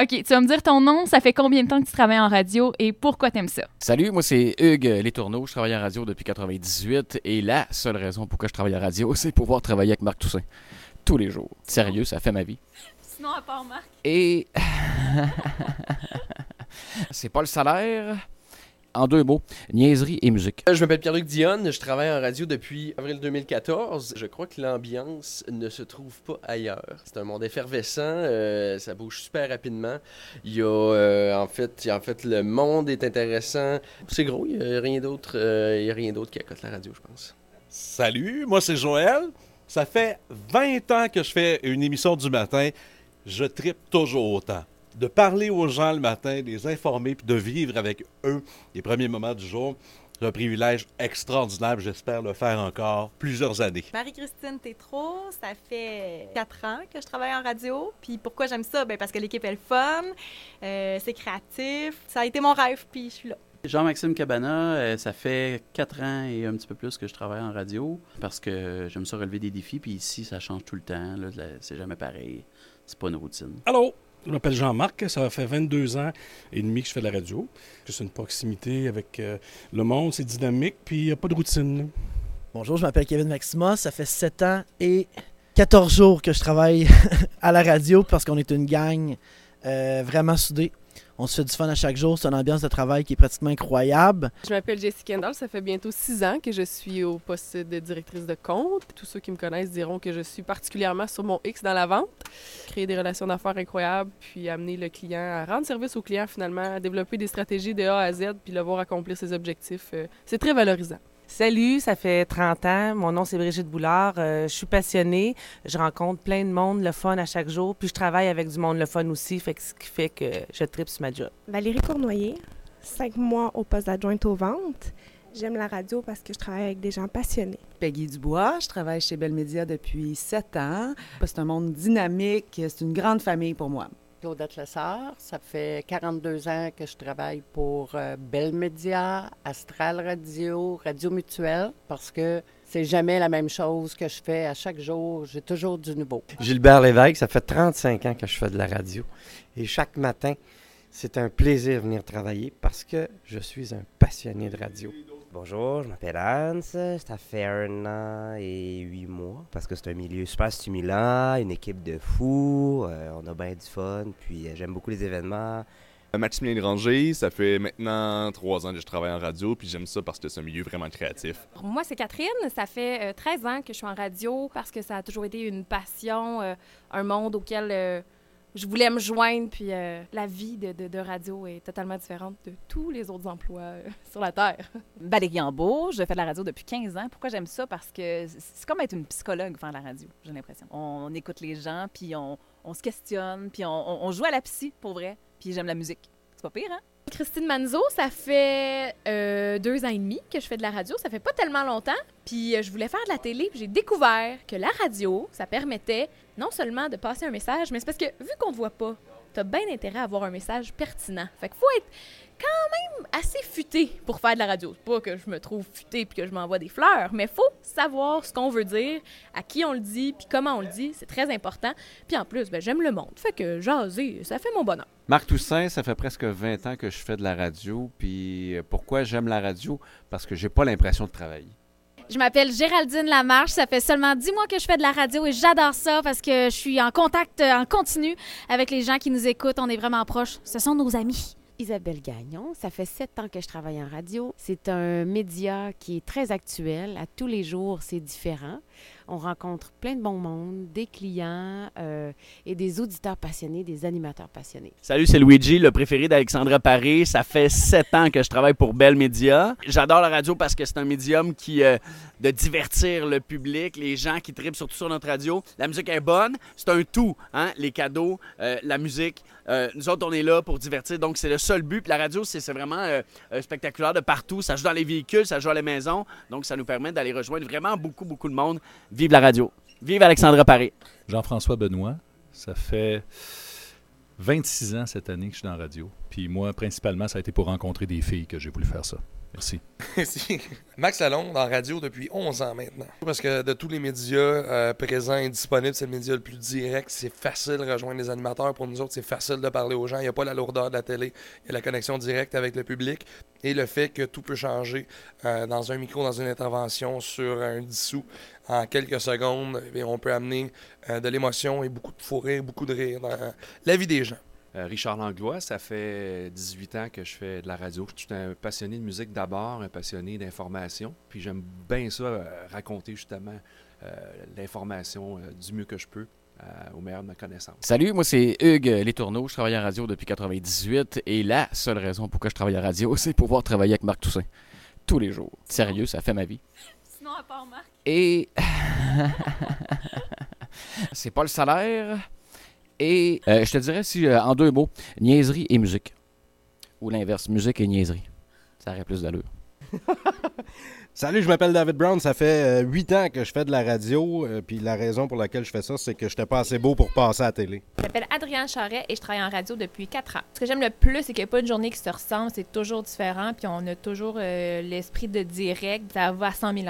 OK, tu vas me dire ton nom, ça fait combien de temps que tu travailles en radio et pourquoi t'aimes ça? Salut, moi c'est Hugues Létourneau, je travaille en radio depuis 98 et la seule raison pourquoi je travaille en radio, c'est pouvoir travailler avec Marc Toussaint tous les jours. Sérieux, ça fait ma vie. Sinon, à part Marc. Et c'est pas le salaire. En deux mots, niaiserie et musique. Je m'appelle Pierre-Luc Dionne, je travaille en radio depuis avril 2014. Je crois que l'ambiance ne se trouve pas ailleurs. C'est un monde effervescent, euh, ça bouge super rapidement. Il y a euh, en fait, en fait le monde est intéressant. C'est gros, il n'y a rien d'autre, euh, il y a rien d'autre qui accote la radio, je pense. Salut, moi c'est Joël. Ça fait 20 ans que je fais une émission du matin. Je tripe toujours autant de parler aux gens le matin, de les informer, puis de vivre avec eux les premiers moments du jour. C'est un privilège extraordinaire. J'espère le faire encore plusieurs années. Marie-Christine Tétrault, ça fait quatre ans que je travaille en radio. Puis pourquoi j'aime ça? Ben parce que l'équipe est le fun, euh, c'est créatif. Ça a été mon rêve, puis je suis là. Jean-Maxime Cabana, euh, ça fait quatre ans et un petit peu plus que je travaille en radio parce que j'aime ça relever des défis. Puis ici, ça change tout le temps. C'est jamais pareil. C'est pas une routine. Allô? Je m'appelle Jean-Marc, ça fait 22 ans et demi que je fais de la radio. C'est une proximité avec euh, le monde, c'est dynamique, puis il n'y a pas de routine. Bonjour, je m'appelle Kevin Maxima, ça fait 7 ans et 14 jours que je travaille à la radio parce qu'on est une gang euh, vraiment soudée. On se fait du fun à chaque jour. C'est une ambiance de travail qui est pratiquement incroyable. Je m'appelle Jessie Kendall. Ça fait bientôt six ans que je suis au poste de directrice de compte. Tous ceux qui me connaissent diront que je suis particulièrement sur mon X dans la vente. Créer des relations d'affaires incroyables, puis amener le client à rendre service au client finalement, à développer des stratégies de A à Z, puis le voir accomplir ses objectifs. Euh, c'est très valorisant. Salut, ça fait 30 ans. Mon nom, c'est Brigitte Boulard. Euh, je suis passionnée. Je rencontre plein de monde, le fun à chaque jour. Puis je travaille avec du monde, le fun aussi, fait ce qui fait que je tripe sur ma job. Valérie Cournoyer, cinq mois au poste d'adjointe aux ventes. J'aime la radio parce que je travaille avec des gens passionnés. Peggy Dubois, je travaille chez Belle Média depuis sept ans. C'est un monde dynamique, c'est une grande famille pour moi. Claudette Lessard. Ça fait 42 ans que je travaille pour euh, Bell Media, Astral Radio, Radio Mutuelle, parce que c'est jamais la même chose que je fais à chaque jour. J'ai toujours du nouveau. Gilbert Lévesque, ça fait 35 ans que je fais de la radio. Et chaque matin, c'est un plaisir de venir travailler parce que je suis un passionné de radio. Bonjour, je m'appelle Hans. Ça fait un an et huit mois parce que c'est un milieu super stimulant, une équipe de fous, euh, on a bien du fun, puis euh, j'aime beaucoup les événements. Euh, Maximilien Granger, ça fait maintenant trois ans que je travaille en radio, puis j'aime ça parce que c'est un milieu vraiment créatif. Moi, c'est Catherine. Ça fait 13 ans que je suis en radio parce que ça a toujours été une passion, un monde auquel je voulais me joindre, puis euh, la vie de, de, radio est totalement différente de tous les autres emplois euh, sur la Terre. Valérie Ambeau, je fais de la radio depuis 15 ans. Pourquoi j'aime ça? Parce que c'est comme être une psychologue faire la radio, j'ai l'impression. On, écoute les gens, puis on, on se questionne, puis on, on, joue à la psy, pour vrai, puis j'aime la musique. C'est pas pire, hein? Christine Manzo, ça fait euh, deux ans et demi que je fais de la radio. Ça fait pas tellement longtemps. Puis je voulais faire de la télé, j'ai découvert que la radio, ça permettait non seulement de passer un message, mais c'est parce que vu qu'on ne voit pas, tu as bien intérêt à avoir un message pertinent. Fait qu'il faut être quand même assez futé pour faire de la radio. Pas que je me trouve futé puis que je m'envoie des fleurs, mais faut savoir ce qu'on veut dire, à qui on le dit, puis comment on le dit. C'est très important. Puis en plus, ben, j'aime le monde. Fait que jaser, ça fait mon bonheur. Marc Toussaint, ça fait presque 20 ans que je fais de la radio. Puis euh, pourquoi j'aime la radio? Parce que j'ai pas l'impression de travailler. Je m'appelle Géraldine Lamarche. Ça fait seulement dix mois que je fais de la radio et j'adore ça parce que je suis en contact euh, en continu avec les gens qui nous écoutent. On est vraiment proches. Ce sont nos amis. Isabelle Gagnon, ça fait sept ans que je travaille en radio. C'est un média qui est très actuel. À tous les jours, c'est différent. On rencontre plein de bons monde, des clients euh, et des auditeurs passionnés, des animateurs passionnés. Salut, c'est Luigi, le préféré d'Alexandra Paré. Ça fait sept ans que je travaille pour Bell Media. J'adore la radio parce que c'est un médium qui euh, de divertir le public, les gens qui tripent surtout sur notre radio. La musique est bonne, c'est un tout, hein? les cadeaux, euh, la musique. nous autres, on est là pour divertir, donc c'est le seul but. Puis la radio, c'est vraiment spectaculaire de partout. Ça joue dans les véhicules, ça joue à la maison, donc ça nous permet d'aller rejoindre vraiment beaucoup, beaucoup de monde Vive la radio. Vive Alexandra Paré. Jean-François Benoît, ça fait 26 ans cette année que je suis dans la radio. Puis moi, principalement, ça a été pour rencontrer des filles que j'ai voulu faire ça. Merci. Max Lalonde en radio depuis 11 ans maintenant. Parce que de tous les médias euh, présents et disponibles, c'est le média le plus direct. C'est facile de rejoindre les animateurs. Pour nous autres, c'est facile de parler aux gens. Il n'y a pas la lourdeur de la télé. Il y a la connexion directe avec le public et le fait que tout peut changer euh, dans un micro, dans une intervention, sur un dissous. En quelques secondes, eh bien, on peut amener euh, de l'émotion et beaucoup de fou rire, beaucoup de rire dans la vie des gens. Euh, Richard Langlois, ça fait 18 ans que je fais de la radio. Je suis un passionné de musique d'abord, un passionné d'information. Puis j'aime bien ça, euh, raconter justement euh, l'information euh, du mieux que je peux euh, au meilleur de ma connaissance. Salut, moi c'est Hugues Les Tourneaux. Je travaille en radio depuis 98 et la seule raison pourquoi je travaille en radio, c'est pouvoir travailler avec Marc Toussaint. Tous les jours. Sérieux, ça fait ma vie. Sinon, à part Marc. Et. c'est pas le salaire. Et euh, je te dirais si, euh, en deux mots, niaiserie et musique. Ou l'inverse, musique et niaiserie. Ça aurait plus d'allure. Salut, je m'appelle David Brown. Ça fait euh, huit ans que je fais de la radio. euh, Puis la raison pour laquelle je fais ça, c'est que je n'étais pas assez beau pour passer à la télé. Je m'appelle Adrienne Charret et je travaille en radio depuis 4 ans. Ce que j'aime le plus, c'est qu'il n'y a pas une journée qui se ressemble, c'est toujours différent, puis on a toujours euh, l'esprit de direct, ça va à 100 000